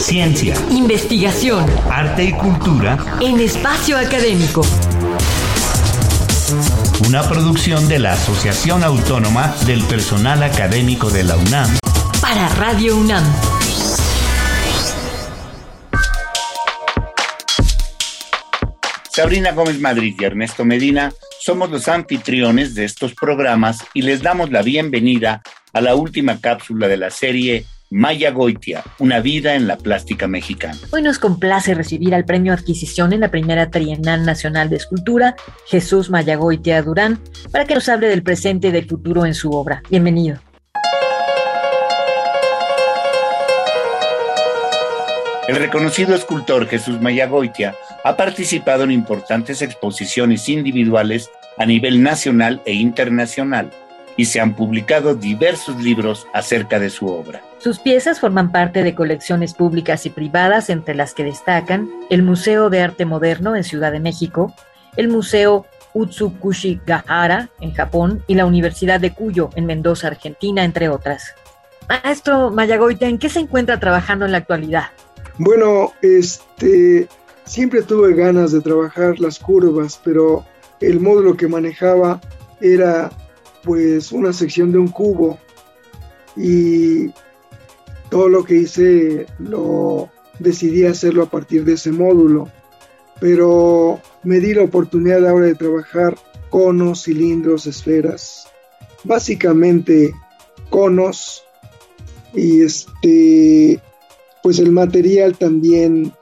Ciencia, investigación, arte y cultura en espacio académico. Una producción de la Asociación Autónoma del Personal Académico de la UNAM. Para Radio UNAM. Sabrina Gómez Madrid y Ernesto Medina somos los anfitriones de estos programas y les damos la bienvenida a la última cápsula de la serie Maya Goitia, una vida en la plástica mexicana. Hoy nos complace recibir al premio Adquisición en la primera Trienal Nacional de Escultura, Jesús Maya Goitia Durán, para que nos hable del presente y del futuro en su obra. Bienvenido. El reconocido escultor Jesús Mayagoitia ha participado en importantes exposiciones individuales a nivel nacional e internacional y se han publicado diversos libros acerca de su obra. Sus piezas forman parte de colecciones públicas y privadas, entre las que destacan el Museo de Arte Moderno en Ciudad de México, el Museo Utsukushigahara en Japón y la Universidad de Cuyo en Mendoza, Argentina, entre otras. Maestro Mayagoita, ¿en qué se encuentra trabajando en la actualidad? Bueno, este, siempre tuve ganas de trabajar las curvas, pero el módulo que manejaba era pues una sección de un cubo. Y todo lo que hice lo decidí hacerlo a partir de ese módulo, pero me di la oportunidad ahora de trabajar conos, cilindros, esferas, básicamente conos y este pues el material también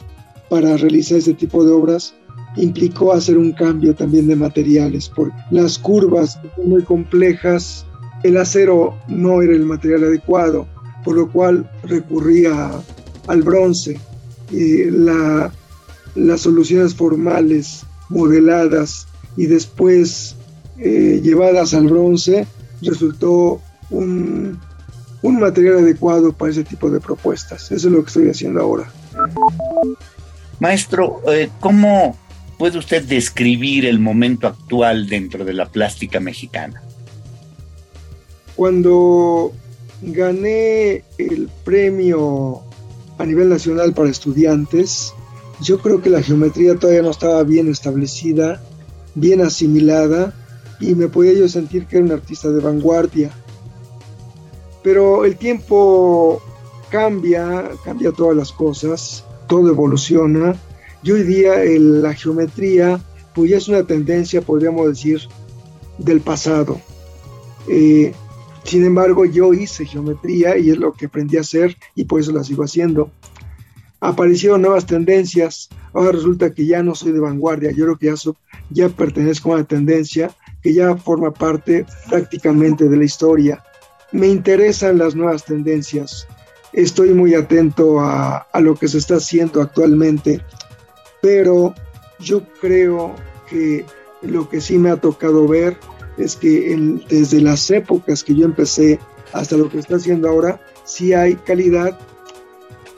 para realizar este tipo de obras implicó hacer un cambio también de materiales, porque las curvas muy complejas, el acero no era el material adecuado, por lo cual recurría al bronce. Y la, las soluciones formales, modeladas y después eh, llevadas al bronce, resultó un, un material adecuado para ese tipo de propuestas. Eso es lo que estoy haciendo ahora. Maestro, eh, ¿cómo puede usted describir el momento actual dentro de la plástica mexicana? Cuando gané el premio a nivel nacional para estudiantes, yo creo que la geometría todavía no estaba bien establecida, bien asimilada, y me podía yo sentir que era un artista de vanguardia pero el tiempo cambia, cambia todas las cosas, todo evoluciona y hoy día la geometría pues es una tendencia, podríamos decir, del pasado. Eh, sin embargo, yo hice geometría y es lo que aprendí a hacer y por eso la sigo haciendo. Aparecieron nuevas tendencias, ahora resulta que ya no soy de vanguardia, yo creo que ya, ya pertenezco a una tendencia que ya forma parte prácticamente de la historia me interesan las nuevas tendencias. Estoy muy atento a, lo que se está haciendo actualmente, pero yo creo que lo que sí me ha tocado ver es que desde las épocas que yo empecé hasta lo que está haciendo ahora, sí hay calidad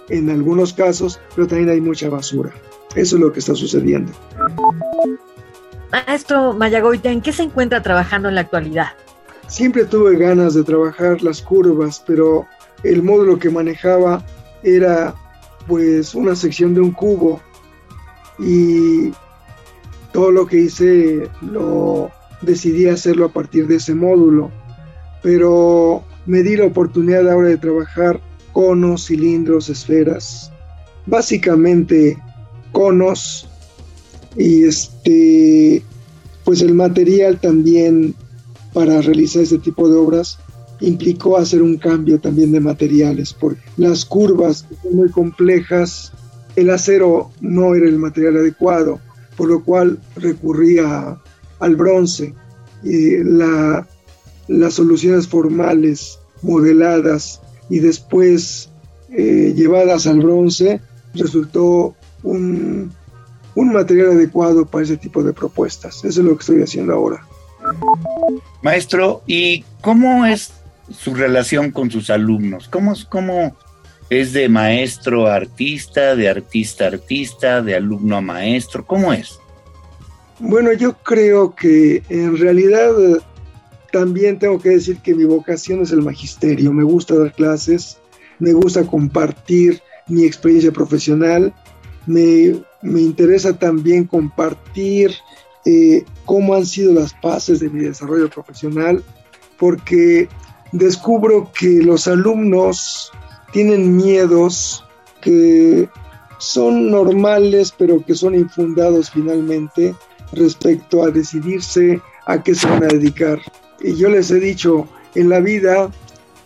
en algunos casos, pero también hay mucha basura. Eso es lo que está sucediendo. Maestro Mayagoita, ¿en qué se encuentra trabajando en la actualidad? Siempre tuve ganas de trabajar las curvas, pero el módulo que manejaba era pues una sección de un cubo y todo lo que hice lo decidí hacerlo a partir de ese módulo, pero me di la oportunidad ahora de trabajar conos, cilindros, esferas, básicamente conos y este pues el material también para realizar este tipo de obras implicó hacer un cambio también de materiales, porque las curvas son muy complejas, el acero no era el material adecuado, por lo cual recurría al bronce. Y la, las soluciones formales, modeladas y después eh, llevadas al bronce, resultó un, un material adecuado para ese tipo de propuestas. Eso es lo que estoy haciendo ahora. Maestro, ¿y cómo es su relación con sus alumnos? ¿Cómo, cómo es de maestro a artista, de artista a artista, de alumno a maestro? ¿Cómo es? Bueno, yo creo que en realidad también tengo que decir que mi vocación es el magisterio. Me gusta dar clases, me gusta compartir mi experiencia profesional. Me, interesa también compartir eh, cómo han sido las fases de mi desarrollo profesional, porque descubro que los alumnos tienen miedos que son normales, pero que son infundados finalmente respecto a decidirse a qué se van a dedicar. Y yo les he dicho, en la vida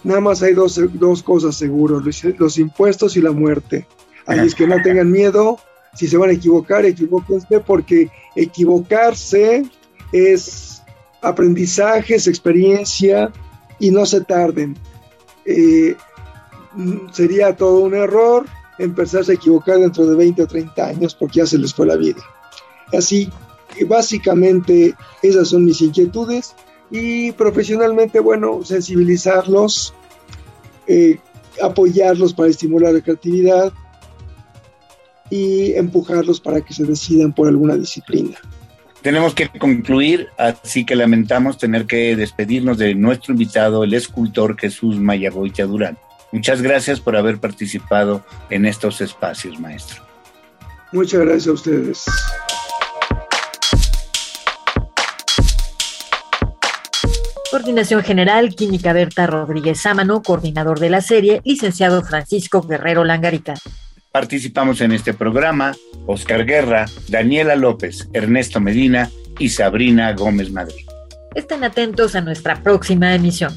nada más hay dos, cosas seguros, los, impuestos y la muerte. Ahí es que no tengan miedo, si se van a equivocar, equivóquense, porque equivocarse es aprendizaje, es experiencia y no se tarden. Eh, sería todo un error empezarse a equivocar dentro de 20 o 30 años porque ya se les fue la vida. Así básicamente esas son mis inquietudes y profesionalmente, bueno, sensibilizarlos, eh, apoyarlos para estimular la creatividad y empujarlos para que se decidan por alguna disciplina. Tenemos que concluir, así que lamentamos tener que despedirnos de nuestro invitado, el escultor Jesús Mayagoitia Durán. Muchas gracias por haber participado en estos espacios, maestro. Muchas gracias a ustedes. Coordinación General, Química Berta Rodríguez Sámano, coordinador de la serie, licenciado Francisco Guerrero Langarita. Participamos en este programa Oscar Guerra, Daniela López, Ernesto Medina y Sabrina Gómez Madrid. Estén atentos a nuestra próxima emisión.